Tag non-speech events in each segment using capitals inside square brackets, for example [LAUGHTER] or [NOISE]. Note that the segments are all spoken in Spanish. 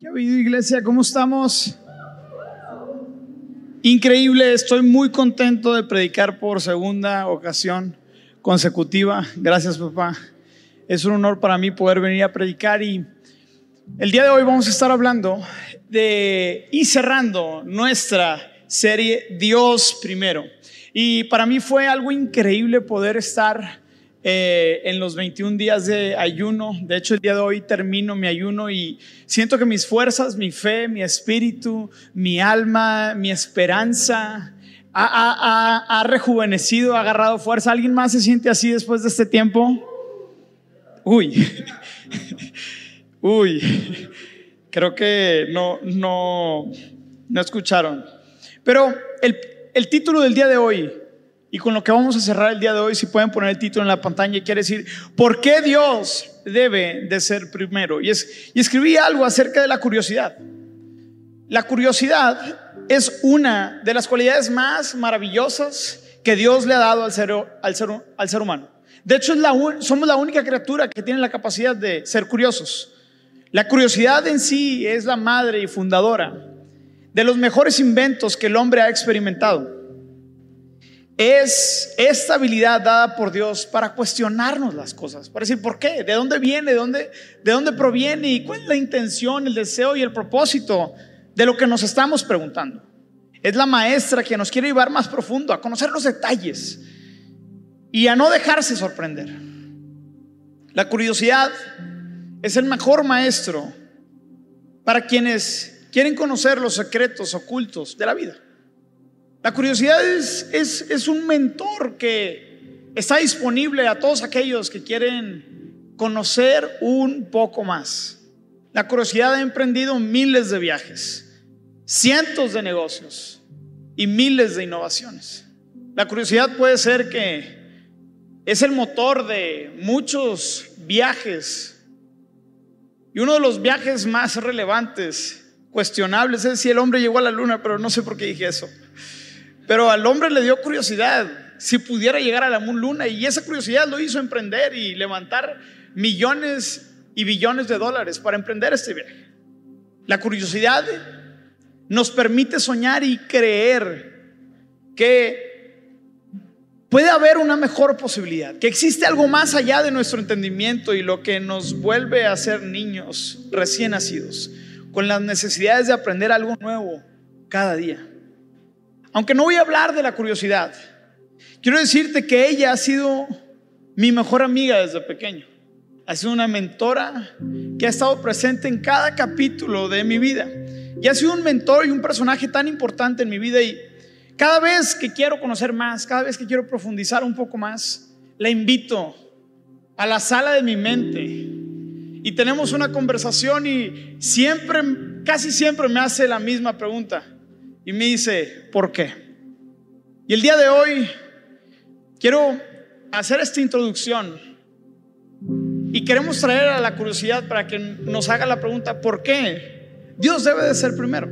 ¿Qué ha iglesia? ¿Cómo estamos? Increíble, estoy muy contento de predicar por segunda ocasión consecutiva. Gracias, papá. Es un honor para mí poder venir a predicar y el día de hoy vamos a estar hablando de y cerrando nuestra serie Dios primero. Y para mí fue algo increíble poder estar eh, en los 21 días de ayuno. De hecho, el día de hoy termino mi ayuno y siento que mis fuerzas, mi fe, mi espíritu, mi alma, mi esperanza ha, rejuvenecido, ha agarrado fuerza. ¿Alguien más se siente así después de este tiempo? Uy, [LAUGHS] uy, creo que no, no, no escucharon. Pero el, el título del día de hoy y con lo que vamos a cerrar el día de hoy, si pueden poner el título en la pantalla, quiere decir, ¿por qué Dios debe de ser primero? Y, es, escribí algo acerca de la curiosidad. La curiosidad es una de las cualidades más maravillosas que Dios le ha dado al ser, humano. De hecho, somos la única criatura que tiene la capacidad de ser curiosos. La curiosidad en sí es la madre y fundadora de los mejores inventos que el hombre ha experimentado es esta habilidad dada por Dios para cuestionarnos las cosas, para decir, ¿por qué? ¿De dónde viene? ¿De dónde, de dónde proviene? ¿Y cuál es la intención, el deseo y el propósito de lo que nos estamos preguntando? Es la maestra que nos quiere llevar más profundo, a conocer los detalles y a no dejarse sorprender. La curiosidad es el mejor maestro para quienes quieren conocer los secretos ocultos de la vida. La curiosidad es, es, un mentor que está disponible a todos aquellos que quieren conocer un poco más. La curiosidad ha emprendido miles de viajes, cientos de negocios y miles de innovaciones. La curiosidad puede ser que es el motor de muchos viajes. Y uno de los viajes más relevantes, cuestionables, es si el hombre llegó a la luna, pero no sé por qué dije eso. Pero al hombre le dio curiosidad si pudiera llegar a la luna y esa curiosidad lo hizo emprender y levantar millones y billones de dólares para emprender este viaje. La curiosidad nos permite soñar y creer que puede haber una mejor posibilidad, que existe algo más allá de nuestro entendimiento y lo que nos vuelve a ser niños recién nacidos, con las necesidades de aprender algo nuevo cada día. Aunque no voy a hablar de la curiosidad, quiero decirte que ella ha sido mi mejor amiga desde pequeño. Ha sido una mentora que ha estado presente en cada capítulo de mi vida. Y ha sido un mentor y un personaje tan importante en mi vida. Y cada vez que quiero conocer más, cada vez que quiero profundizar un poco más, la invito a la sala de mi mente. Y tenemos una conversación y siempre, casi siempre me hace la misma pregunta y me dice, ¿por qué? Y el día de hoy quiero hacer esta introducción y queremos traer a la curiosidad para que nos haga la pregunta, ¿por qué Dios debe de ser primero?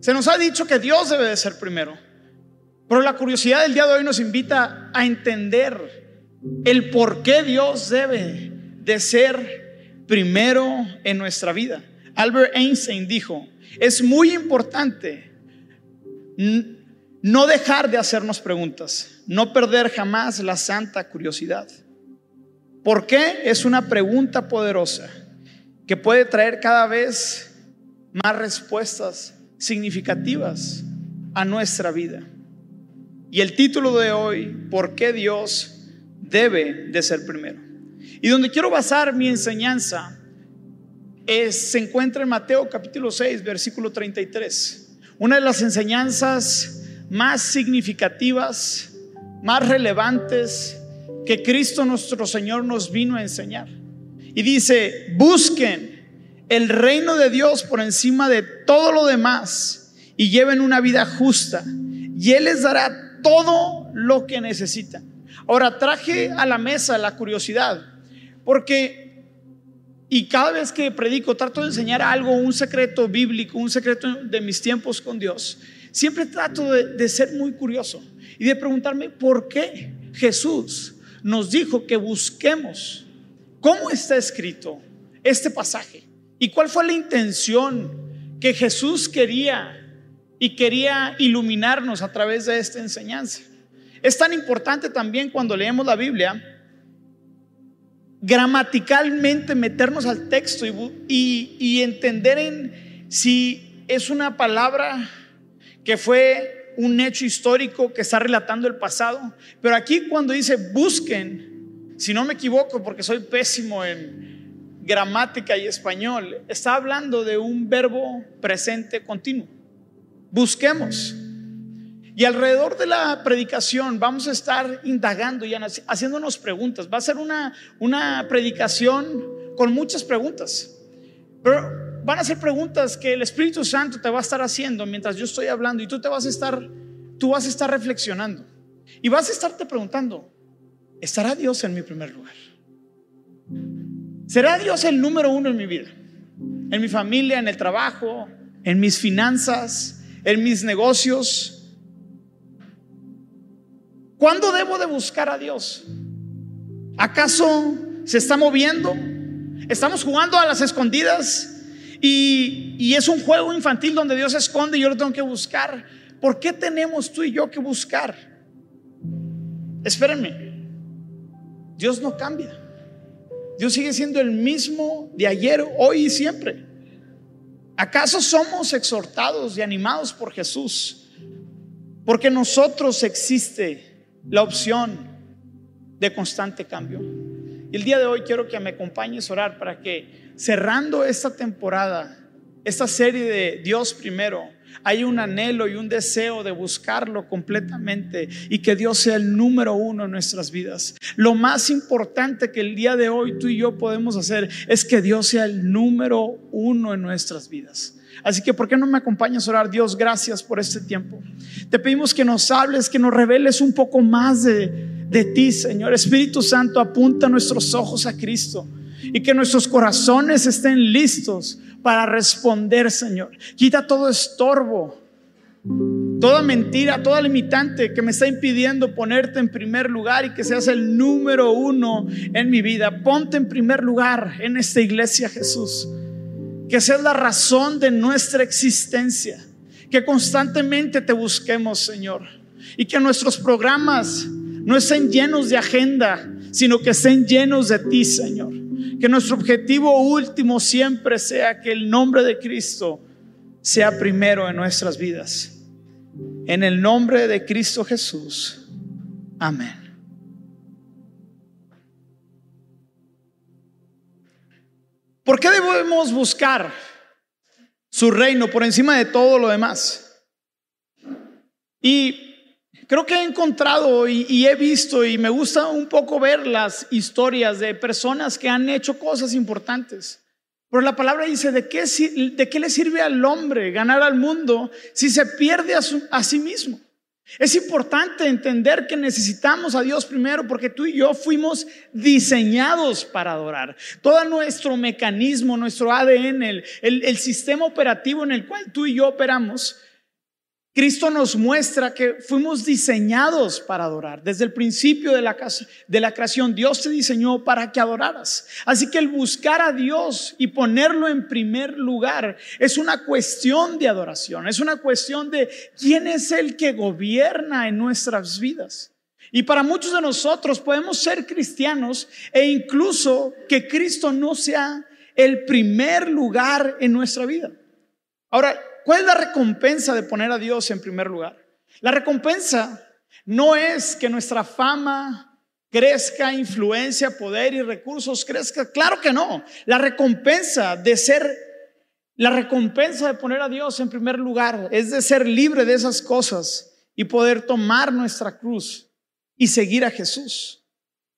Se nos ha dicho que Dios debe de ser primero, pero la curiosidad del día de hoy nos invita a entender el por qué Dios debe de ser primero en nuestra vida. Albert Einstein dijo, es muy importante no dejar de hacernos preguntas, no perder jamás la santa curiosidad. ¿Por qué? Es una pregunta poderosa que puede traer cada vez más respuestas significativas a nuestra vida. Y el título de hoy, ¿por qué Dios debe de ser primero? Y donde quiero basar mi enseñanza es, se encuentra en Mateo capítulo 6, versículo 33. Una de las enseñanzas más significativas, más relevantes que Cristo nuestro Señor nos vino a enseñar. Y dice, busquen el reino de Dios por encima de todo lo demás y lleven una vida justa y Él les dará todo lo que necesitan. Ahora traje a la mesa la curiosidad, porque y cada vez que predico, trato de enseñar algo, un secreto bíblico, un secreto de mis tiempos con Dios. Siempre trato de, ser muy curioso y de preguntarme por qué Jesús nos dijo que busquemos cómo está escrito este pasaje ¿Y cuál fue la intención que Jesús quería y quería iluminarnos a través de esta enseñanza? Es tan importante también cuando leemos la Biblia, gramaticalmente meternos al texto y, entender en si es una palabra que fue un hecho histórico que está relatando el pasado. Pero aquí cuando dice busquen, si no me equivoco, porque soy pésimo en gramática y español, está hablando de un verbo presente continuo. Busquemos. Y alrededor de la predicación vamos a estar indagando y haciéndonos preguntas. Va a ser una, una predicación con muchas preguntas. Pero van a ser preguntas que el Espíritu Santo te va a estar haciendo mientras yo estoy hablando y tú te vas a estar, tú vas a estar reflexionando. Y vas a estarte preguntando, ¿estará Dios en mi primer lugar? ¿Será Dios el número uno en mi vida? En mi familia, en el trabajo, en mis finanzas, en mis negocios ¿Cuándo debo de buscar a Dios? ¿Acaso se está moviendo? ¿Estamos jugando a las escondidas? Y, es un juego infantil donde Dios se esconde y yo lo tengo que buscar. ¿Por qué tenemos tú y yo que buscar? Espérenme, Dios no cambia. Dios sigue siendo el mismo de ayer, hoy y siempre. ¿Acaso somos exhortados y animados por Jesús? Porque nosotros existe la opción de constante cambio. Y el día de hoy quiero que me acompañes a orar para que cerrando esta temporada, esta serie de Dios primero, hay un anhelo y un deseo de buscarlo completamente y que Dios sea el número uno en nuestras vidas. Lo más importante que el día de hoy tú y yo podemos hacer es que Dios sea el número uno en nuestras vidas. Así que, ¿por qué no me acompañas a orar? Dios, gracias por este tiempo. Te pedimos que nos hables, que nos reveles un poco más de, de ti, Señor. Espíritu Santo, apunta nuestros ojos a Cristo y que nuestros corazones estén listos para responder, Señor. Quita todo estorbo, toda mentira, toda limitante que me está impidiendo ponerte en primer lugar y que seas el número uno en mi vida. Ponte en primer lugar en esta iglesia, Jesús que seas la razón de nuestra existencia, que constantemente te busquemos, Señor, y que nuestros programas no estén llenos de agenda, sino que estén llenos de ti, Señor. Que nuestro objetivo último siempre sea que el nombre de Cristo sea primero en nuestras vidas. En el nombre de Cristo Jesús. Amén. ¿Por qué debemos buscar su reino por encima de todo lo demás? Y creo que he encontrado y, he visto y me gusta un poco ver las historias de personas que han hecho cosas importantes. Pero la palabra dice, ¿de qué, de qué le sirve al hombre ganar al mundo si se pierde a sí mismo? Es importante entender que necesitamos a Dios primero porque tú y yo fuimos diseñados para adorar. Todo nuestro mecanismo, nuestro ADN, el, el, sistema operativo en el cual tú y yo operamos, Cristo nos muestra que fuimos diseñados para adorar. Desde el principio de la, creación, Dios te diseñó para que adoraras. Así que el buscar a Dios y ponerlo en primer lugar es una cuestión de adoración, es una cuestión de quién es el que gobierna en nuestras vidas. Y para muchos de nosotros podemos ser cristianos e incluso que Cristo no sea el primer lugar en nuestra vida. Ahora, ¿Cuál es la recompensa de poner a Dios en primer lugar? La recompensa no es que nuestra fama crezca, influencia, poder y recursos crezca. Claro que no. La recompensa de ser, la recompensa de poner a Dios en primer lugar es de ser libre de esas cosas y poder tomar nuestra cruz y seguir a Jesús.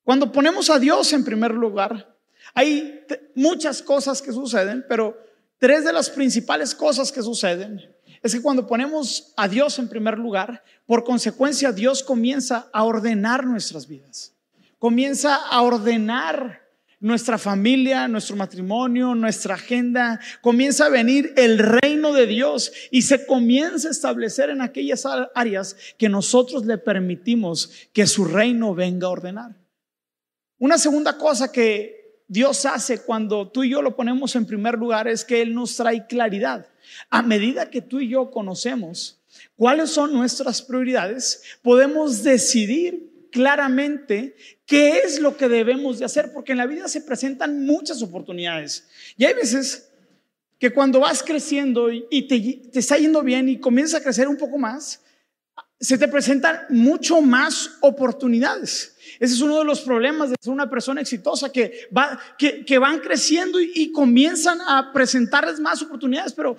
Cuando ponemos a Dios en primer lugar, hay muchas cosas que suceden, pero Tres de las principales cosas que suceden es que cuando ponemos a Dios en primer lugar, por consecuencia Dios comienza a ordenar nuestras vidas. Comienza a ordenar nuestra familia, nuestro matrimonio, nuestra agenda. Comienza a venir el reino de Dios y se comienza a establecer en aquellas áreas que nosotros le permitimos que su reino venga a ordenar. Una segunda cosa que Dios hace cuando tú y yo lo ponemos en primer lugar es que Él nos trae claridad. A medida que tú y yo conocemos cuáles son nuestras prioridades, podemos decidir claramente qué es lo que debemos de hacer, porque en la vida se presentan muchas oportunidades. Y hay veces que cuando vas creciendo y te, te está yendo bien y comienzas a crecer un poco más, se te presentan mucho más oportunidades. Ese es uno de los problemas de ser una persona exitosa, que, va, que, van creciendo y, y, comienzan a presentarles más oportunidades, pero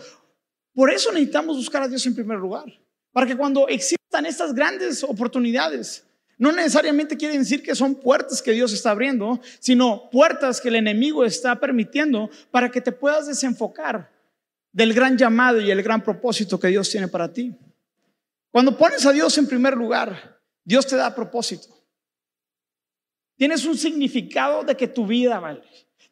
por eso necesitamos buscar a Dios en primer lugar, para que cuando existan estas grandes oportunidades, no necesariamente quiere decir que son puertas que Dios está abriendo, sino puertas que el enemigo está permitiendo para que te puedas desenfocar del gran llamado y el gran propósito que Dios tiene para ti. Cuando pones a Dios en primer lugar, Dios te da propósito. Tienes un significado de que tu vida vale.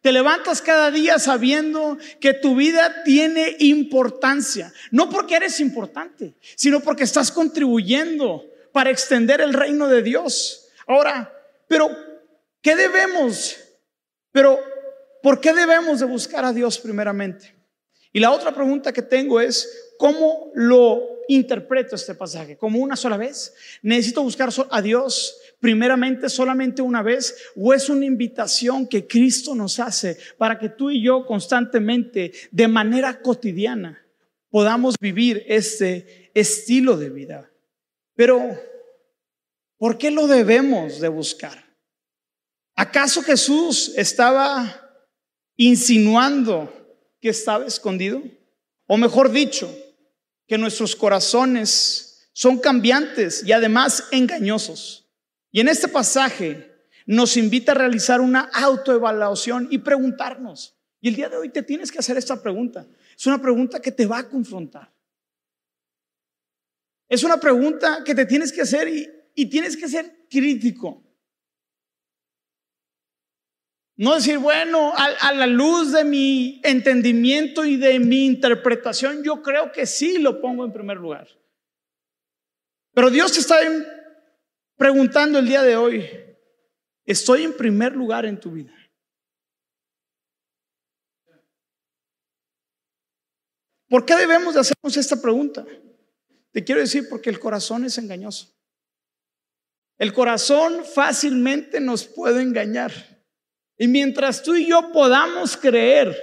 Te levantas cada día sabiendo que tu vida tiene importancia. No porque eres importante, sino porque estás contribuyendo para extender el reino de Dios. Ahora, pero, ¿qué debemos? Pero, ¿por qué debemos de buscar a Dios primeramente? Y la otra pregunta que tengo es, ¿cómo lo interpreto este pasaje? ¿Como una sola vez? ¿Necesito buscar a Dios primeramente solamente una vez o es una invitación que Cristo nos hace para que tú y yo constantemente, de manera cotidiana, podamos vivir este estilo de vida? Pero, ¿por qué lo debemos de buscar? ¿Acaso Jesús estaba insinuando que estaba escondido? O mejor dicho, que nuestros corazones son cambiantes y además engañosos. Y en este pasaje nos invita a realizar una autoevaluación y preguntarnos. Y el día de hoy te tienes que hacer esta pregunta. Es una pregunta que te va a confrontar. Es una pregunta que te tienes que hacer y, tienes que ser crítico. No decir, bueno, a, la luz de mi entendimiento y de mi interpretación, yo creo que sí lo pongo en primer lugar. Pero Dios te está preguntando el día de hoy, ¿estoy en primer lugar en tu vida? ¿Por qué debemos de hacernos esta pregunta? Te quiero decir porque el corazón es engañoso. El corazón fácilmente nos puede engañar. Y mientras tú y yo podamos creer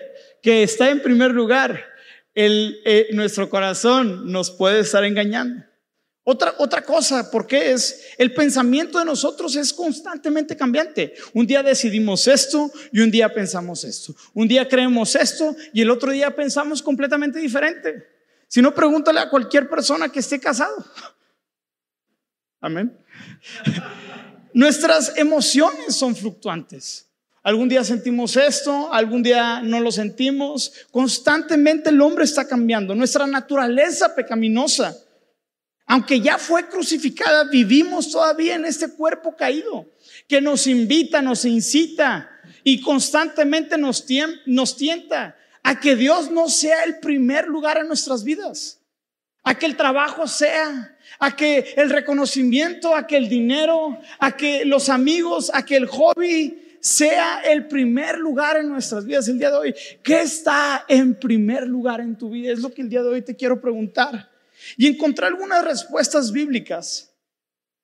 que está en primer lugar, eh, nuestro corazón nos puede estar engañando. Otra, otra cosa, porque es el pensamiento de nosotros es constantemente cambiante. Un día decidimos esto y un día pensamos esto. Un día creemos esto y el otro día pensamos completamente diferente. Si no, pregúntale a cualquier persona que esté casado. [LAUGHS] Amén. [LAUGHS] Nuestras emociones son fluctuantes. Algún día sentimos esto, algún día no lo sentimos. Constantemente el hombre está cambiando. Nuestra naturaleza pecaminosa, aunque ya fue crucificada, vivimos todavía en este cuerpo caído que nos invita, nos incita y constantemente nos, nos tienta a que Dios no sea el primer lugar en nuestras vidas, a que el trabajo sea, a que el reconocimiento, a que el dinero, a que los amigos, a que el hobby sea el primer lugar en nuestras vidas el día de hoy. ¿Qué está en primer lugar en tu vida? Es lo que el día de hoy te quiero preguntar. Y encontrar algunas respuestas bíblicas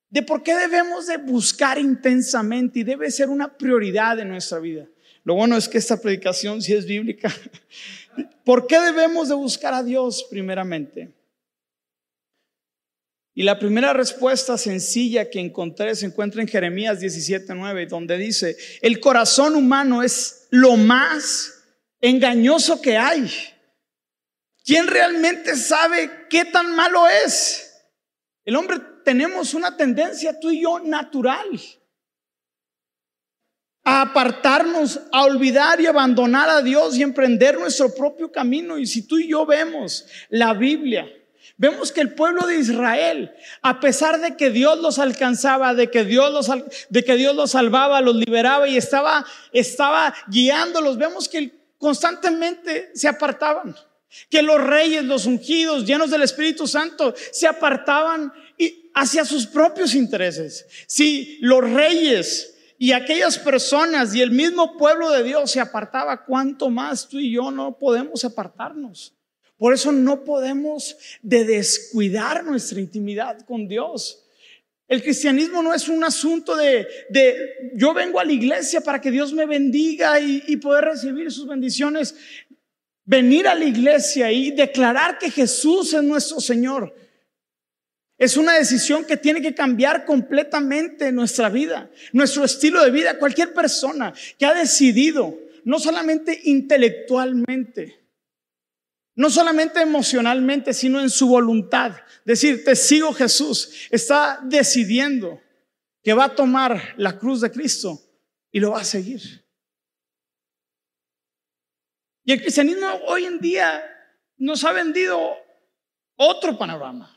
de por qué debemos de buscar intensamente y debe ser una prioridad en nuestra vida. Lo bueno es que esta predicación sí es bíblica. [LAUGHS] ¿Por qué debemos de buscar a Dios primeramente? Y la primera respuesta sencilla que encontré se encuentra en Jeremías 17:9, donde dice, el corazón humano es lo más engañoso que hay. ¿Quién realmente sabe qué tan malo es? El hombre tenemos una tendencia, tú y yo, natural a apartarnos, a olvidar y abandonar a Dios y emprender nuestro propio camino. Y si tú y yo vemos la Biblia, vemos que el pueblo de Israel, a pesar de que Dios los alcanzaba, de que Dios los, de que Dios los salvaba, los liberaba y estaba, estaba guiándolos, vemos que constantemente se apartaban. Que los reyes, los ungidos, llenos del Espíritu Santo, se apartaban hacia sus propios intereses. Si los reyes y aquellas personas y el mismo pueblo de Dios se apartaba, ¿cuánto más tú y yo no podemos apartarnos? Por eso no podemos de descuidar nuestra intimidad con Dios. El cristianismo no es un asunto de, yo vengo a la iglesia para que Dios me bendiga y, y poder recibir sus bendiciones. Venir a la iglesia y declarar que Jesús es nuestro Señor es una decisión que tiene que cambiar completamente nuestra vida, nuestro estilo de vida. Cualquier persona que ha decidido, no solamente intelectualmente, no solamente emocionalmente, sino en su voluntad, decir, te sigo Jesús, está decidiendo que va a tomar la cruz de Cristo y lo va a seguir. Y el cristianismo hoy en día nos ha vendido otro panorama.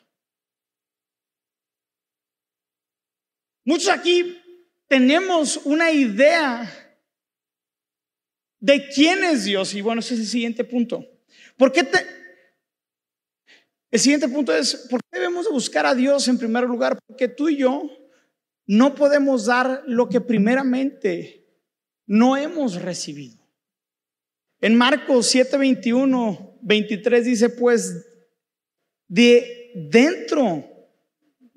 Muchos aquí tenemos una idea de quién es Dios. Y bueno, ese es el siguiente punto. ¿Por qué te... El siguiente punto es, ¿por qué debemos de buscar a Dios en primer lugar? Porque tú y yo no podemos dar lo que primeramente no hemos recibido. En Marcos 7, 21, 23 dice, pues de dentro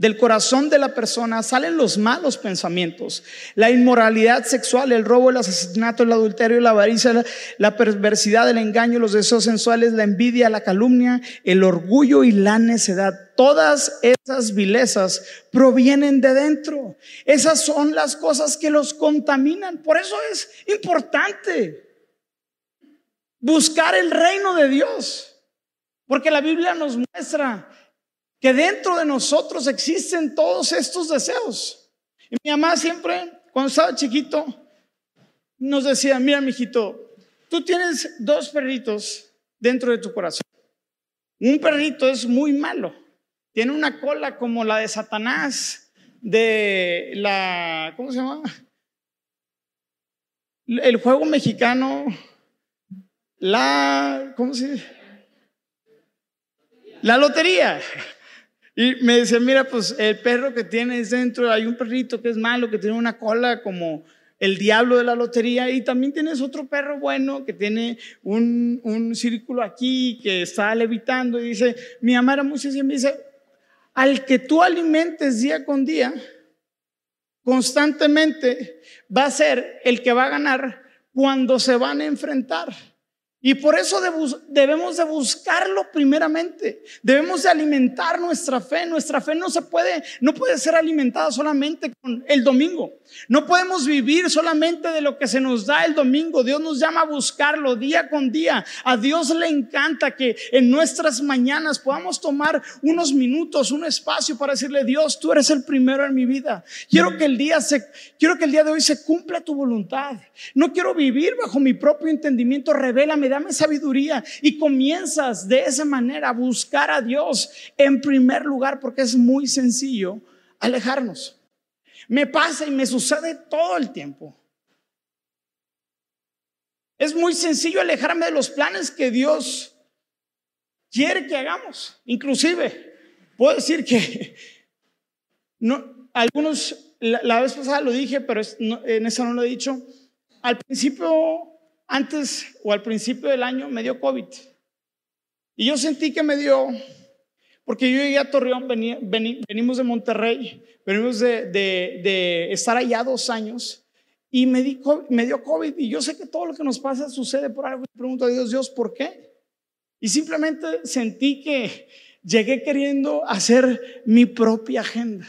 del corazón de la persona salen los malos pensamientos, la inmoralidad sexual, el robo, el asesinato, el adulterio, la avaricia, la, perversidad, el engaño, los deseos sensuales, la envidia, la calumnia, el orgullo y la necedad. Todas esas vilezas provienen de dentro. Esas son las cosas que los contaminan. Por eso es importante buscar el reino de Dios. Porque la Biblia nos muestra que dentro de nosotros existen todos estos deseos. Y mi mamá siempre, cuando estaba chiquito, nos decía, mira, mijito, tú tienes dos perritos dentro de tu corazón. Un perrito es muy malo. Tiene una cola como la de Satanás, de la, ¿cómo se llama? El juego mexicano, la, ¿cómo se dice? La lotería. Y me decía, mira, pues el perro que tienes dentro, hay un perrito que es malo, que tiene una cola como el diablo de la lotería, y también tienes otro perro bueno que tiene un, un círculo aquí, que está levitando, y dice, mi mamá era muy sencilla, me dice, al que tú alimentes día con día, constantemente, va a ser el que va a ganar cuando se van a enfrentar. Y por eso debemos de buscarlo primeramente. Debemos de alimentar nuestra fe. Nuestra fe no se puede, no puede ser alimentada solamente con el domingo. No podemos vivir solamente de lo que se nos da el domingo. Dios nos llama a buscarlo día con día. A Dios le encanta que en nuestras mañanas podamos tomar unos minutos, un espacio para decirle, Dios, tú eres el primero en mi vida. Quiero que el día se, quiero que el día de hoy se cumpla tu voluntad. No quiero vivir bajo mi propio entendimiento. Revélame dame sabiduría y comienzas de esa manera a buscar a Dios en primer lugar porque es muy sencillo alejarnos. Me pasa y me sucede todo el tiempo. Es muy sencillo alejarme de los planes que Dios quiere que hagamos. Inclusive, puedo decir que [LAUGHS] no, algunos, la, vez pasada lo dije, pero en eso no lo he dicho. Al principio antes o al principio del año me dio COVID. Y yo sentí que me dio, porque yo llegué a Torreón, venimos de Monterrey, venimos de, estar allá dos años, y me, me dio COVID. Y yo sé que todo lo que nos pasa sucede por algo. Y pregunto a Dios, Dios, ¿por qué? Y simplemente sentí que llegué queriendo hacer mi propia agenda.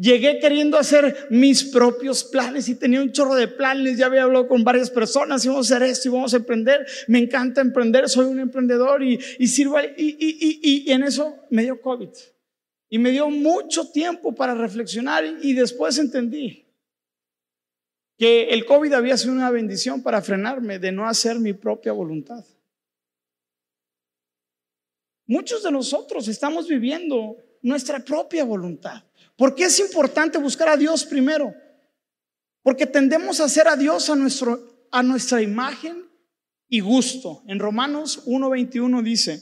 Llegué queriendo hacer mis propios planes y tenía un chorro de planes. Ya había hablado con varias personas y vamos a hacer esto y vamos a emprender. Me encanta emprender, soy un emprendedor y, y sirvo. Y, y, y, en eso me dio COVID. Y me dio mucho tiempo para reflexionar y después entendí que el COVID había sido una bendición para frenarme de no hacer mi propia voluntad. Muchos de nosotros estamos viviendo nuestra propia voluntad. ¿Por qué es importante buscar a Dios primero? Porque tendemos a hacer a Dios a, nuestro, a nuestra imagen y gusto. En Romanos 1.21 dice,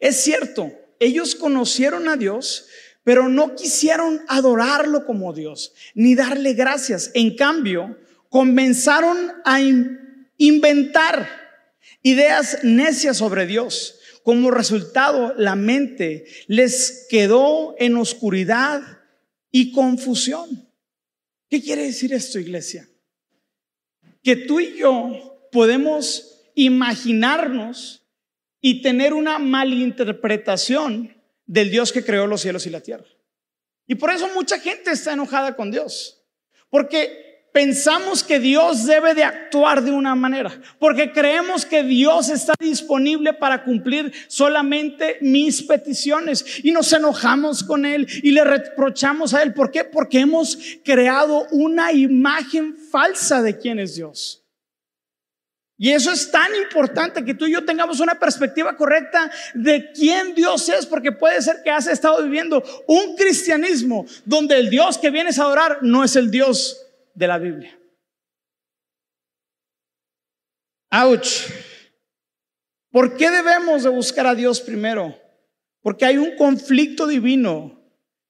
es cierto, ellos conocieron a Dios, pero no quisieron adorarlo como Dios, ni darle gracias. En cambio, comenzaron a inventar ideas necias sobre Dios. Como resultado, la mente les quedó en oscuridad y confusión. ¿Qué quiere decir esto, iglesia? Que tú y yo podemos imaginarnos y tener una malinterpretación del Dios que creó los cielos y la tierra. Y por eso mucha gente está enojada con Dios. Porque pensamos que Dios debe de actuar de una manera, porque creemos que Dios está disponible para cumplir solamente mis peticiones y nos enojamos con Él y le reprochamos a Él. ¿Por qué? Porque hemos creado una imagen falsa de quién es Dios. Y eso es tan importante que tú y yo tengamos una perspectiva correcta de quién Dios es, porque puede ser que has estado viviendo un cristianismo donde el Dios que vienes a adorar no es el Dios de la Biblia. Ouch. ¿Por qué debemos de buscar a Dios primero? Porque hay un conflicto divino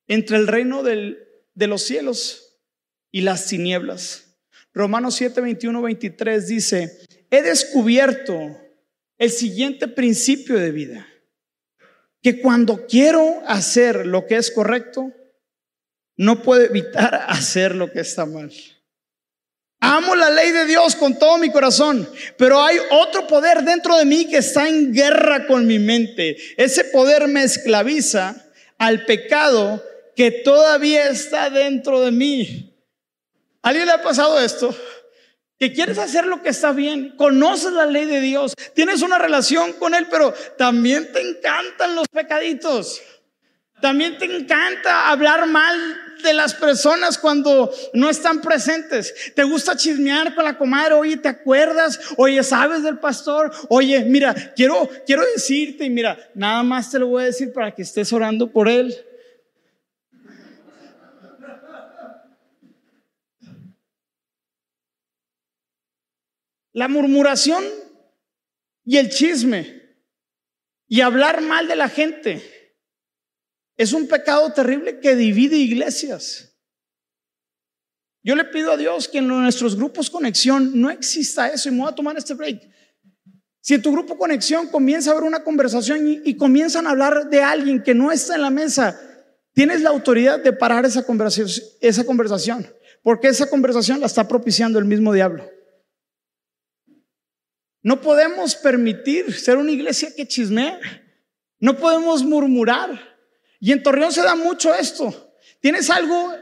entre el reino de los cielos y las tinieblas. Romanos 7, 21, 23 dice, he descubierto el siguiente principio de vida, que cuando quiero hacer lo que es correcto, no puedo evitar [LAUGHS] hacer lo que está mal. Amo la ley de Dios con todo mi corazón, pero hay otro poder dentro de mí que está en guerra con mi mente. Ese poder me esclaviza al pecado que todavía está dentro de mí. ¿A ¿Alguien le ha pasado esto? Que quieres hacer lo que está bien, conoces la ley de Dios, tienes una relación con Él, pero también te encantan los pecaditos. También te encanta hablar mal de las personas cuando no están presentes. Te gusta chismear con la comadre, oye, ¿te acuerdas? Oye, ¿sabes del pastor? Oye, mira, quiero, quiero decirte, y mira, nada más te lo voy a decir para que estés orando por él. La murmuración y el chisme y hablar mal de la gente es un pecado terrible que divide iglesias. Yo le pido a Dios que en nuestros grupos conexión no exista eso y me voy a tomar este break. Si en tu grupo conexión comienza a haber una conversación y, comienzan a hablar de alguien que no está en la mesa, tienes la autoridad de parar esa conversación, esa conversación, porque esa conversación la está propiciando el mismo diablo. No podemos permitir ser una iglesia que chismea. No podemos murmurar. Y en Torreón se da mucho esto. Tienes algo,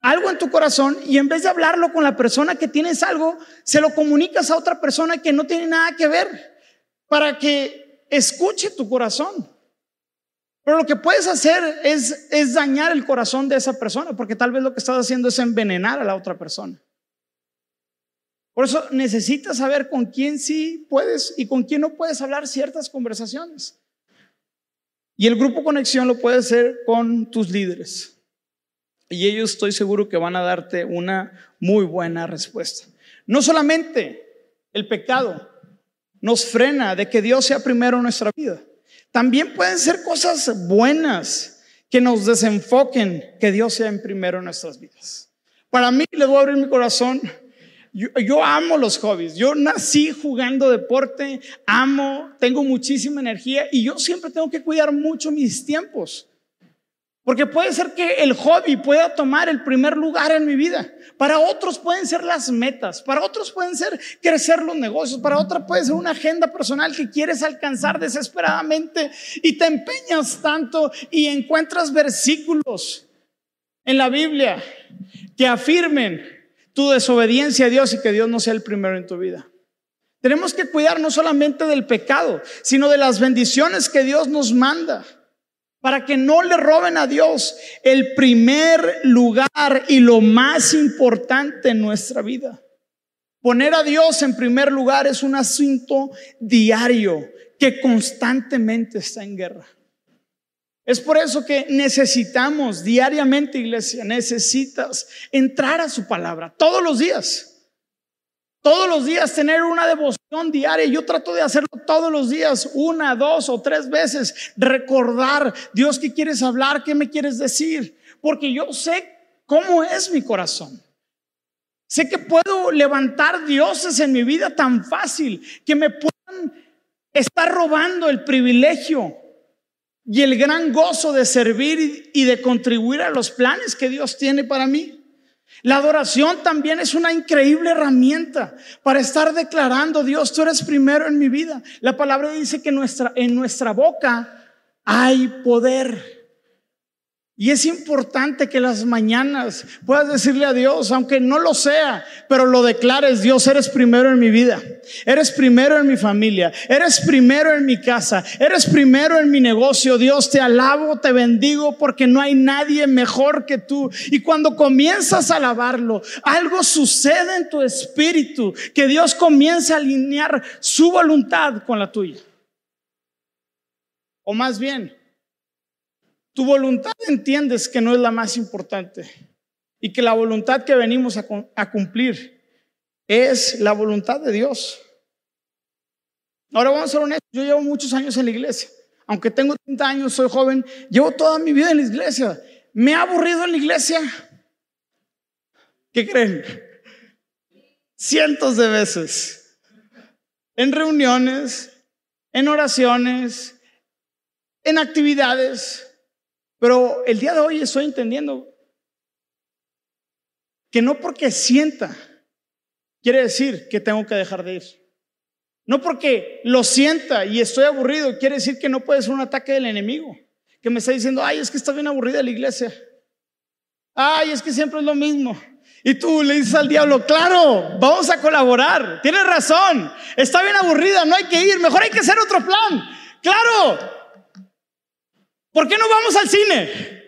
algo en tu corazón y en vez de hablarlo con la persona que tienes algo, se lo comunicas a otra persona que no tiene nada que ver para que escuche tu corazón. Pero lo que puedes hacer es, es dañar el corazón de esa persona, porque tal vez lo que estás haciendo es envenenar a la otra persona. Por eso necesitas saber con quién sí puedes y con quién no puedes hablar ciertas conversaciones. Y el grupo conexión lo puede hacer con tus líderes. Y ellos estoy seguro que van a darte una muy buena respuesta. No solamente el pecado nos frena de que Dios sea primero en nuestra vida. También pueden ser cosas buenas que nos desenfoquen que Dios sea en primero en nuestras vidas. Para mí, le voy a abrir mi corazón yo, amo los hobbies. Yo nací jugando deporte, amo, tengo muchísima energía y yo siempre tengo que cuidar mucho mis tiempos. Porque puede ser que el hobby pueda tomar el primer lugar en mi vida. Para otros pueden ser las metas, para otros pueden ser crecer los negocios, para otros puede ser una agenda personal que quieres alcanzar desesperadamente y te empeñas tanto y encuentras versículos en la Biblia que afirmen tu desobediencia a Dios y que Dios no sea el primero en tu vida. Tenemos que cuidar no solamente del pecado, sino de las bendiciones que Dios nos manda, para que no le roben a Dios el primer lugar y lo más importante en nuestra vida. Poner a Dios en primer lugar es un asunto diario que constantemente está en guerra. Es por eso que necesitamos diariamente, iglesia, necesitas entrar a su palabra todos los días. Todos los días tener una devoción diaria. Yo trato de hacerlo todos los días, una, dos o tres veces. Recordar, Dios, ¿qué quieres hablar? ¿Qué me quieres decir? Porque yo sé cómo es mi corazón. Sé que puedo levantar dioses en mi vida tan fácil que me puedan estar robando el privilegio y el gran gozo de servir y de contribuir a los planes que Dios tiene para mí. La adoración también es una increíble herramienta para estar declarando, Dios, tú eres primero en mi vida. La palabra dice que nuestra, en nuestra boca hay poder. Y es importante que las mañanas puedas decirle a Dios, aunque no lo sea, pero lo declares, Dios, eres primero en mi vida, eres primero en mi familia, eres primero en mi casa, eres primero en mi negocio, Dios, te alabo, te bendigo porque no hay nadie mejor que tú. Y cuando comienzas a alabarlo, algo sucede en tu espíritu, que Dios comienza a alinear su voluntad con la tuya. O más bien, tu voluntad entiendes que no es la más importante y que la voluntad que venimos a, cumplir es la voluntad de Dios. Ahora vamos a ser honestos, yo llevo muchos años en la iglesia. Aunque tengo 30 años, soy joven, llevo toda mi vida en la iglesia. ¿Me ha aburrido en la iglesia? ¿Qué creen? Cientos de veces. En reuniones, en oraciones, en actividades. Pero el día de hoy estoy entendiendo que no porque sienta quiere decir que tengo que dejar de ir. No porque lo sienta y estoy aburrido quiere decir que no puede ser un ataque del enemigo. Que me está diciendo, ay, es que está bien aburrida la iglesia. Ay, es que siempre es lo mismo. Y tú le dices al diablo, claro, vamos a colaborar. Tienes razón. Está bien aburrida, no hay que ir. Mejor hay que hacer otro plan. Claro, ¿Por qué no vamos al cine?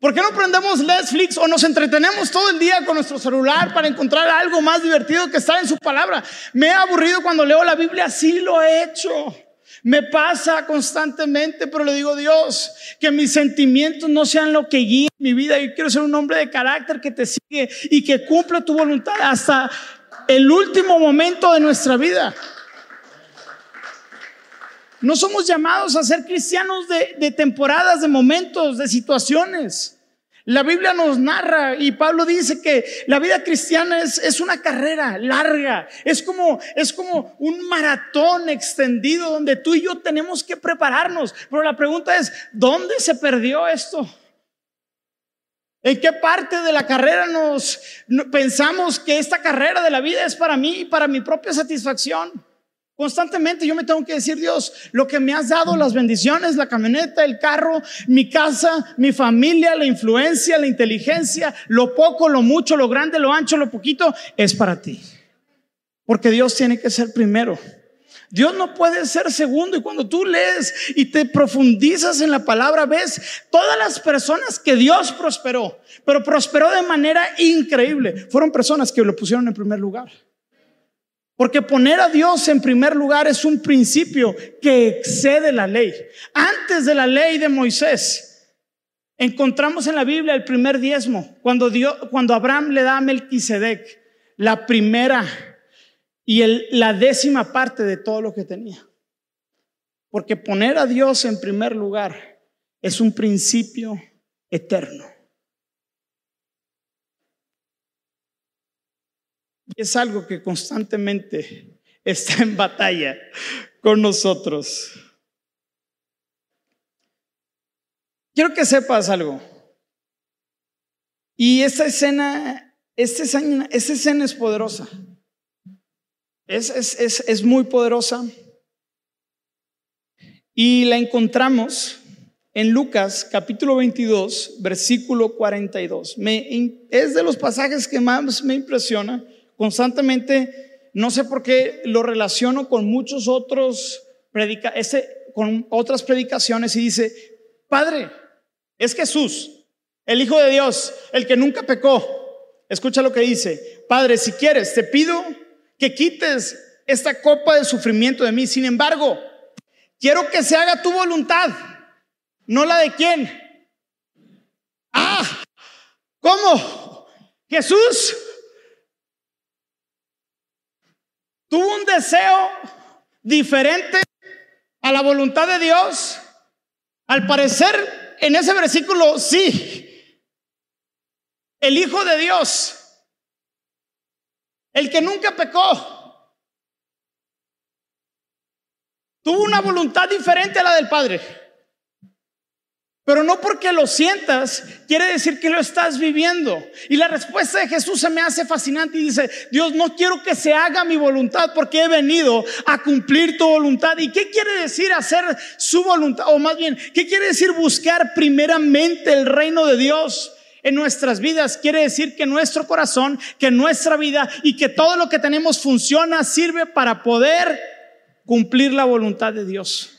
¿Por qué no prendemos Netflix o nos entretenemos todo el día con nuestro celular para encontrar algo más divertido que estar en su palabra? Me he aburrido cuando leo la Biblia, sí lo he hecho. Me pasa constantemente, pero le digo, Dios, que mis sentimientos no sean lo que guíe mi vida. Yo quiero ser un hombre de carácter que te sigue y que cumpla tu voluntad hasta el último momento de nuestra vida. No somos llamados a ser cristianos de, temporadas, de momentos, de situaciones. La Biblia nos narra y Pablo dice que la vida cristiana es, es, una carrera larga, es como, es como un maratón extendido donde tú y yo tenemos que prepararnos. Pero la pregunta es, ¿dónde se perdió esto? ¿En qué parte de la carrera nos pensamos que esta carrera de la vida es para mí y para mi propia satisfacción? Constantemente yo me tengo que decir, Dios, lo que me has dado, las bendiciones, la camioneta, el carro, mi casa, mi familia, la influencia, la inteligencia, lo poco, lo mucho, lo grande, lo ancho, lo poquito, es para ti. Porque Dios tiene que ser primero. Dios no puede ser segundo. Y cuando tú lees y te profundizas en la palabra, ves todas las personas que Dios prosperó, pero prosperó de manera increíble. Fueron personas que lo pusieron en primer lugar. Porque poner a Dios en primer lugar es un principio que excede la ley. Antes de la ley de Moisés, encontramos en la Biblia el primer diezmo, cuando, Dios, cuando Abraham le da a Melquisedec la primera y la décima parte de todo lo que tenía. Porque poner a Dios en primer lugar es un principio eterno. Es algo que constantemente está en batalla con nosotros. Quiero que sepas algo. Y esta escena, esta escena, esta escena es poderosa. Es, es, es, muy poderosa. Y la encontramos en Lucas capítulo 22, versículo 42. Me, es de los pasajes que más me impresiona constantemente, no sé por qué lo relaciono con muchos otros predica ese, con otras predicaciones y dice, Padre, es Jesús, el Hijo de Dios, el que nunca pecó. Escucha lo que dice, Padre, si quieres, te pido que quites esta copa de sufrimiento de mí. Sin embargo, quiero que se haga tu voluntad, no la de quién. Ah, ¿cómo? Jesús tuvo un deseo diferente a la voluntad de Dios. Al parecer, en ese versículo, sí. El Hijo de Dios, el que nunca pecó, tuvo una voluntad diferente a la del Padre. Pero no porque lo sientas, quiere decir que lo estás viviendo. Y la respuesta de Jesús se me hace fascinante y dice, Dios, no quiero que se haga mi voluntad porque he venido a cumplir tu voluntad. ¿Y qué quiere decir hacer su voluntad? O más bien, ¿qué quiere decir buscar primeramente el reino de Dios? En nuestras vidas quiere decir que nuestro corazón, que nuestra vida y que todo lo que tenemos funciona, sirve para poder cumplir la voluntad de Dios.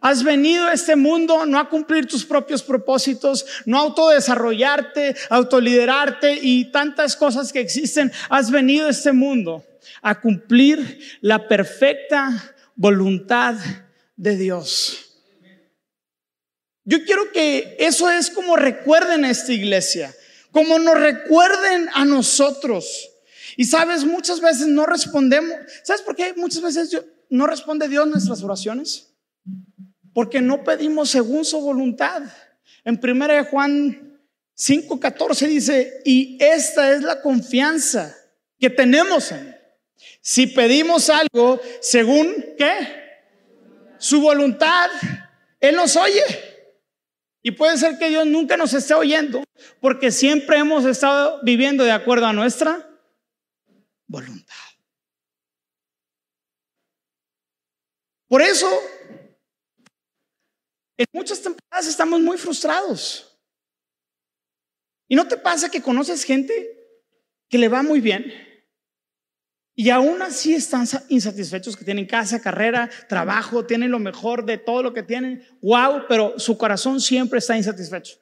Has venido a este mundo no a cumplir tus propios propósitos, no a autodesarrollarte, autoliderarte y tantas cosas que existen. Has venido a este mundo a cumplir la perfecta voluntad de Dios. Yo quiero que eso es como recuerden a esta iglesia, como nos recuerden a nosotros. Y sabes, muchas veces no respondemos. ¿Sabes por qué muchas veces no responde Dios nuestras oraciones? Porque no pedimos según su voluntad. En 1 Juan 5:14 dice, y esta es la confianza que tenemos en él. Si pedimos algo según qué? Su voluntad, Él nos oye. Y puede ser que Dios nunca nos esté oyendo, porque siempre hemos estado viviendo de acuerdo a nuestra voluntad. Por eso en muchas temporadas estamos muy frustrados. ¿Y no te pasa que conoces gente que le va muy bien y aún así están insatisfechos, que tienen casa, carrera, trabajo, tienen lo mejor de todo lo que tienen? ¡Wow! Pero su corazón siempre está insatisfecho.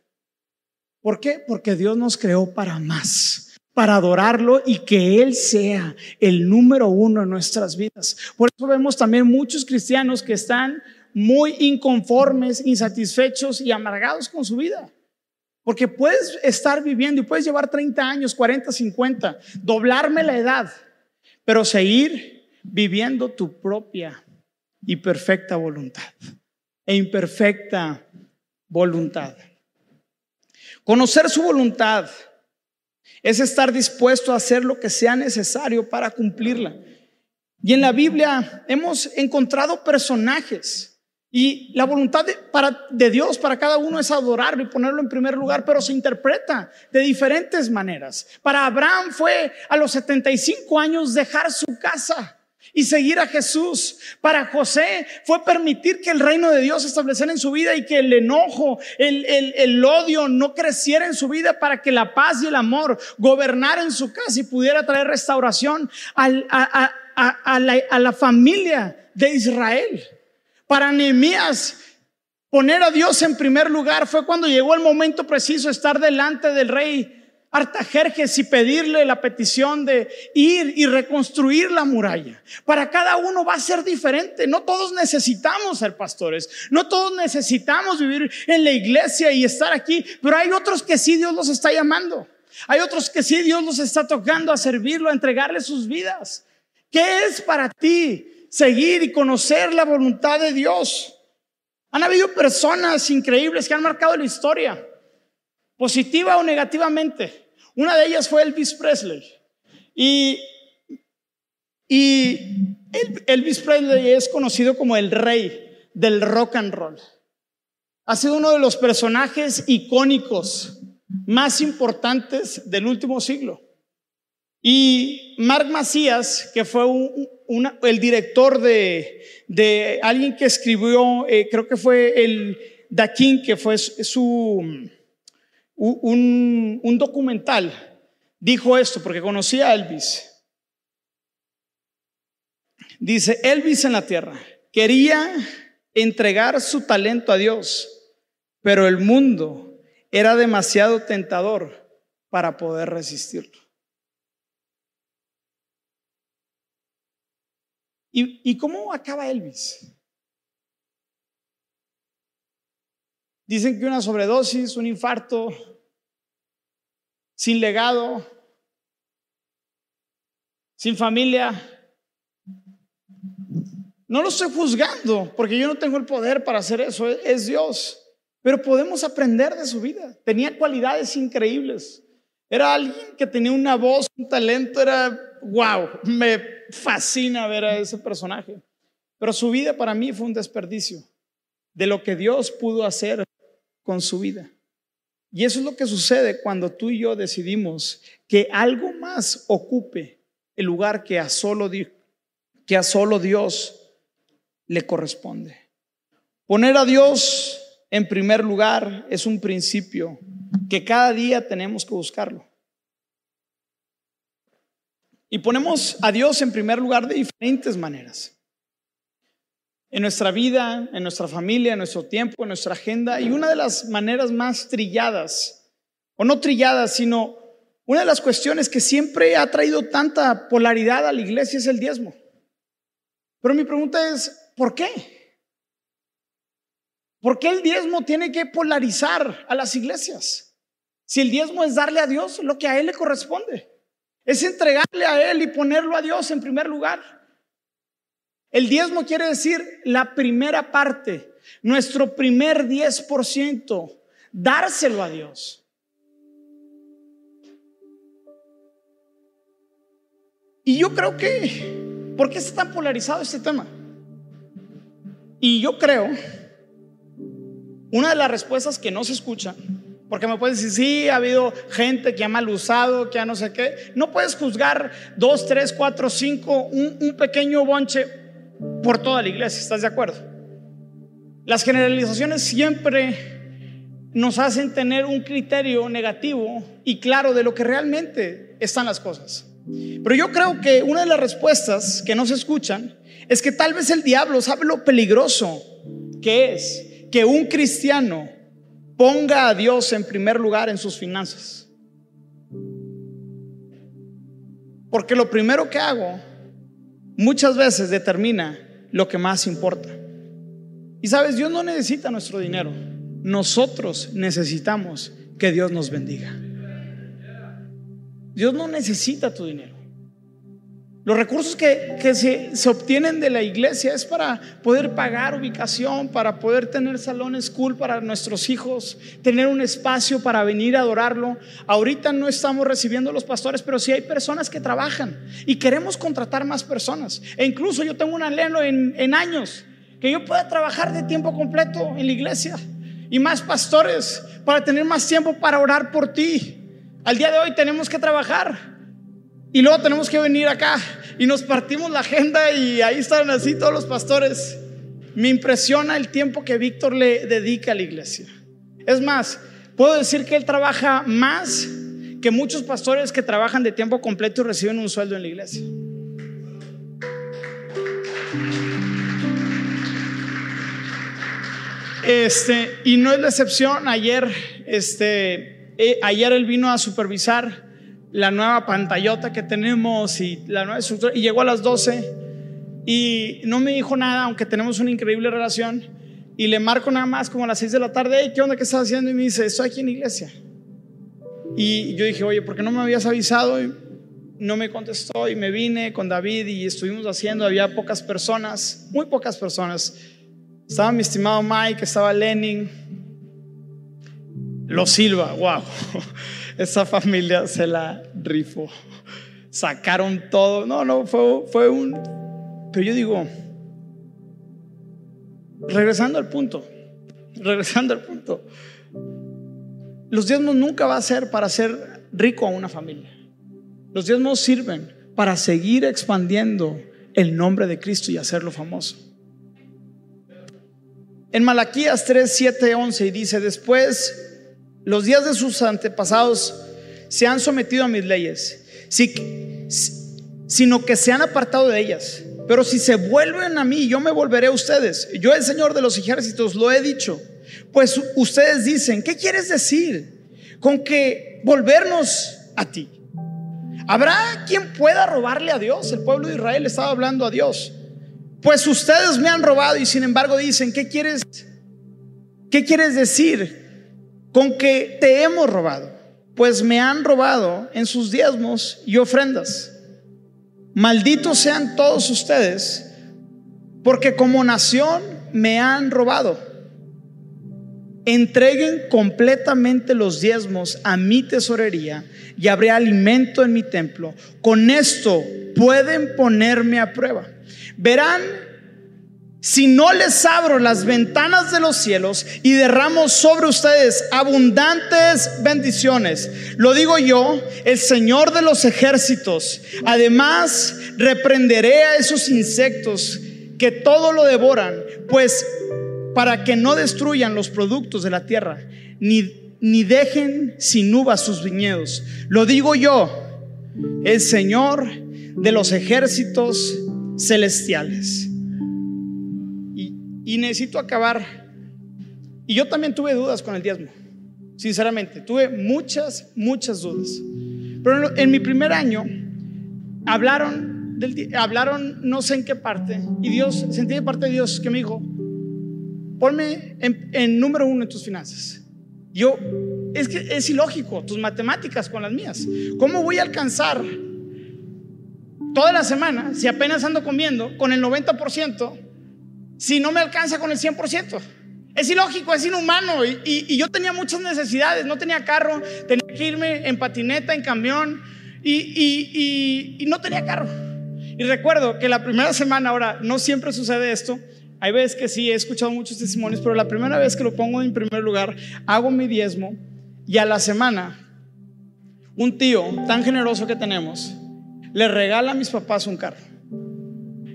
¿Por qué? Porque Dios nos creó para más, para adorarlo y que Él sea el número uno en nuestras vidas. Por eso vemos también muchos cristianos que están muy inconformes, insatisfechos y amargados con su vida. Porque puedes estar viviendo y puedes llevar 30 años, 40, 50, doblarme la edad, pero seguir viviendo tu propia y perfecta voluntad e imperfecta voluntad. Conocer su voluntad es estar dispuesto a hacer lo que sea necesario para cumplirla. Y en la Biblia hemos encontrado personajes y la voluntad de, Dios para cada uno es adorarlo y ponerlo en primer lugar, pero se interpreta de diferentes maneras. Para Abraham fue a los 75 años dejar su casa y seguir a Jesús. Para José fue permitir que el reino de Dios estableciera en su vida y que el enojo, el, odio no creciera en su vida para que la paz y el amor gobernara en su casa y pudiera traer restauración a la familia de Israel. Para Nehemías, poner a Dios en primer lugar fue cuando llegó el momento preciso estar delante del rey Artajerjes y pedirle la petición de ir y reconstruir la muralla. Para cada uno va a ser diferente. No todos necesitamos ser pastores. No todos necesitamos vivir en la iglesia y estar aquí. Pero hay otros que sí Dios los está llamando. Hay otros que sí Dios los está tocando a servirlo, a entregarle sus vidas. ¿Qué es para ti seguir y conocer la voluntad de Dios. Han habido personas increíbles que han marcado la historia, positiva o negativamente. Una de ellas fue Elvis Presley. Y, y Elvis Presley es conocido como el rey del rock and roll. Ha sido uno de los personajes icónicos más importantes del último siglo. Y Mark Macías, que fue el director de, alguien que escribió, eh, creo que fue el Dakin, que fue su, un, un documental, dijo esto porque conocía a Elvis. Dice, Elvis en la tierra quería entregar su talento a Dios, pero el mundo era demasiado tentador para poder resistirlo. ¿Y, cómo acaba Elvis? Dicen que una sobredosis, un infarto, sin legado, sin familia, No lo estoy juzgando, porque yo no tengo el poder para hacer eso, es Dios. Pero podemos aprender de su vida. Tenía cualidades increíbles. Era alguien que tenía una voz, un talento, era wow, me fascina ver a ese personaje. Pero su vida para mí fue un desperdicio de lo que Dios pudo hacer con su vida. Y eso es lo que sucede cuando tú y yo decidimos que algo más ocupe el lugar que a solo, que a solo Dios le corresponde. Poner a Dios en primer lugar es un principio que cada día tenemos que buscarlo. Y ponemos a Dios en primer lugar de diferentes maneras. En nuestra vida, en nuestra familia, en nuestro tiempo, en nuestra agenda. Y una de las maneras más trilladas, o no trilladas, sino una de las cuestiones que siempre ha traído tanta polaridad a la iglesia es el diezmo. Pero mi pregunta es, ¿por qué? ¿Por qué el diezmo tiene que polarizar a las iglesias? Si el diezmo es darle a Dios lo que a Él le corresponde, es entregarle a Él y ponerlo a Dios en primer lugar. El diezmo quiere decir la primera parte, nuestro primer 10%, dárselo a Dios. Y yo creo que, ¿por qué está tan polarizado este tema? Y yo creo una de las respuestas que no se escucha, porque me puedes decir, sí, ha habido gente que ha mal usado, que ha no sé qué. No puedes juzgar dos, tres, cuatro, cinco, un, un pequeño bonche por toda la iglesia, ¿estás de acuerdo? Las generalizaciones siempre nos hacen tener un criterio negativo y claro de lo que realmente están las cosas. Pero yo creo que una de las respuestas que no se escuchan es que tal vez el diablo sabe lo peligroso que es que un cristiano ponga a Dios en primer lugar en sus finanzas. Porque lo primero que hago muchas veces determina lo que más importa. Y sabes, Dios no necesita nuestro dinero. Nosotros necesitamos que Dios nos bendiga. Dios no necesita tu dinero. Los recursos que, se, se, obtienen de la iglesia es para poder pagar ubicación, para poder tener salones school para nuestros hijos, tener un espacio para venir a adorarlo. Ahorita no estamos recibiendo los pastores, pero sí hay personas que trabajan y queremos contratar más personas. E incluso yo tengo un anhelo en, en años que yo pueda trabajar de tiempo completo en la iglesia y más pastores para tener más tiempo para orar por ti. Al día de hoy tenemos que trabajar y luego tenemos que venir acá y nos partimos la agenda y ahí están así todos los pastores. Me impresiona el tiempo que Víctor le dedica a la iglesia. Es más, puedo decir que él trabaja más que muchos pastores que trabajan de tiempo completo y reciben un sueldo en la iglesia. Este, y no es la excepción. Ayer, este, eh, ayer él vino a supervisar la nueva pantallota que tenemos y la nueva estructura. Y llegó a las 12 y no me dijo nada, aunque tenemos una increíble relación. Y le marco nada más como a las 6 de la tarde, ¿qué onda? ¿Qué estás haciendo? Y me dice, estoy aquí en iglesia. Y yo dije, oye, ¿por qué no me habías avisado? Y no me contestó y me vine con David y estuvimos haciendo, había pocas personas, muy pocas personas. Estaba mi estimado Mike, estaba Lenin, Los Silva, wow. esa familia se la rifó. Sacaron todo. No, no, fue, fue un... Pero yo digo, regresando al punto, regresando al punto, los diezmos nunca va a ser para hacer rico a una familia. Los diezmos sirven para seguir expandiendo el nombre de Cristo y hacerlo famoso. En Malaquías 3, 7, 11 y dice, después los días de sus antepasados se han sometido a mis leyes, sino que se han apartado de ellas. Pero si se vuelven a mí, yo me volveré a ustedes. Yo, el Señor de los ejércitos, lo he dicho. Pues ustedes dicen, ¿qué quieres decir con que volvernos a ti? ¿Habrá quien pueda robarle a Dios? El pueblo de Israel estaba hablando a Dios. Pues ustedes me han robado y sin embargo dicen, ¿qué quieres? ¿Qué quieres decir con que te hemos robado, pues me han robado en sus diezmos y ofrendas. Malditos sean todos ustedes porque como nación me han robado. Entreguen completamente los diezmos a mi tesorería y habré alimento en mi templo. Con esto pueden ponerme a prueba. Verán si no les abro las ventanas de los cielos y derramo sobre ustedes abundantes bendiciones, lo digo yo, el Señor de los ejércitos. Además, reprenderé a esos insectos que todo lo devoran, pues para que no destruyan los productos de la tierra, ni, ni dejen sin uvas sus viñedos. Lo digo yo, el Señor de los ejércitos celestiales y necesito acabar. Y yo también tuve dudas con el diezmo, sinceramente, tuve muchas, muchas dudas. Pero en mi primer año hablaron, del, hablaron no sé en qué parte, y Dios, sentí de parte de Dios que me dijo, ponme en, en número uno en tus finanzas. Yo, es que es ilógico, tus matemáticas con las mías. ¿Cómo voy a alcanzar toda la semana, si apenas ando comiendo, con el 90%? Si no me alcanza con el 100%? Es ilógico, es inhumano. Y, yo tenía muchas necesidades. No tenía carro, tenía que irme en patineta, en camión. Y, y no tenía carro. Y recuerdo que la primera semana, ahora, no siempre sucede esto. Hay veces que sí, he escuchado muchos testimonios, pero la primera vez que lo pongo en primer lugar, hago mi diezmo y a la semana, un tío tan generoso que tenemos, le regala a mis papás un carro.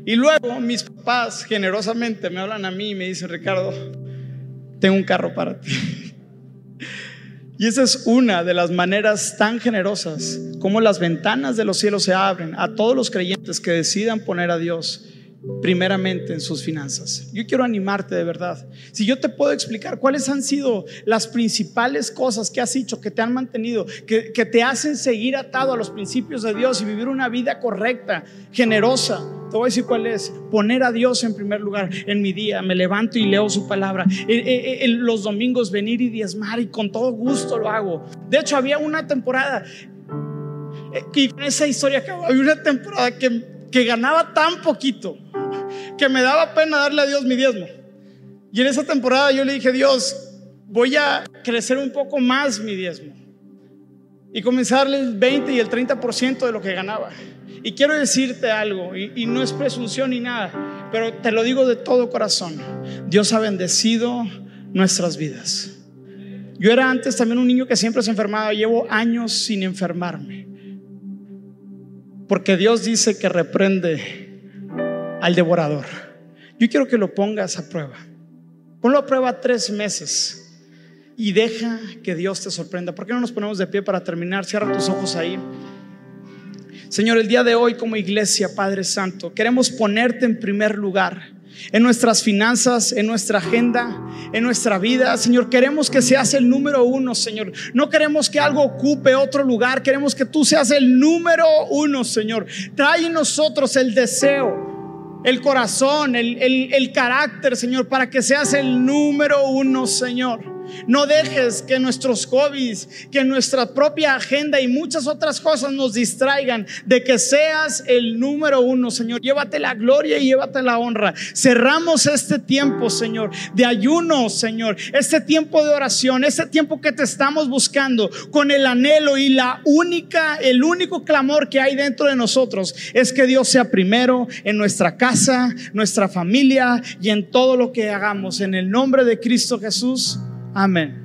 Y luego mis papás generosamente me hablan a mí y me dicen, Ricardo, tengo un carro para ti. [LAUGHS] Y esa es una de las maneras tan generosas como las ventanas de los cielos se abren a todos los creyentes que decidan poner a Dios primeramente en sus finanzas. Yo quiero animarte de verdad. Si yo te puedo explicar cuáles han sido las principales cosas que has hecho, que te han mantenido, que, que, te hacen seguir atado a los principios de Dios y vivir una vida correcta, generosa, te voy a decir cuál es. Poner a Dios en primer lugar en mi día. Me levanto y leo su palabra. En los domingos venir y diezmar y con todo gusto lo hago. De hecho, había una temporada, eh, y esa historia que había una temporada que, que ganaba tan poquito que me daba pena darle a Dios mi diezmo. Y en esa temporada yo le dije, Dios, voy a crecer un poco más mi diezmo. Y comenzarle el 20 y el 30% de lo que ganaba. Y quiero decirte algo, y, no es presunción ni nada, pero te lo digo de todo corazón. Dios ha bendecido nuestras vidas. Yo era antes también un niño que siempre se enfermaba, llevo años sin enfermarme. Porque Dios dice que reprende al devorador. Yo quiero que lo pongas a prueba. Ponlo a prueba tres meses y deja que Dios te sorprenda. ¿Por qué no nos ponemos de pie para terminar? Cierra tus ojos ahí. Señor, el día de hoy como iglesia, Padre Santo, queremos ponerte en primer lugar en nuestras finanzas, en nuestra agenda, en nuestra vida. Señor, queremos que seas el número uno, Señor. No queremos que algo ocupe otro lugar, queremos que tú seas el número uno, Señor. Trae en nosotros el deseo el corazón, el, el, carácter, Señor, para que seas el número uno, Señor. No dejes que nuestros hobbies, que nuestra propia agenda y muchas otras cosas nos distraigan de que seas el número uno, Señor. Llévate la gloria y llévate la honra. Cerramos este tiempo, Señor, de ayuno, Señor. Este tiempo de oración, este tiempo que te estamos buscando con el anhelo y la única, el único clamor que hay dentro de nosotros es que Dios sea primero en nuestra casa, nuestra familia y en todo lo que hagamos. En el nombre de Cristo Jesús. Amén.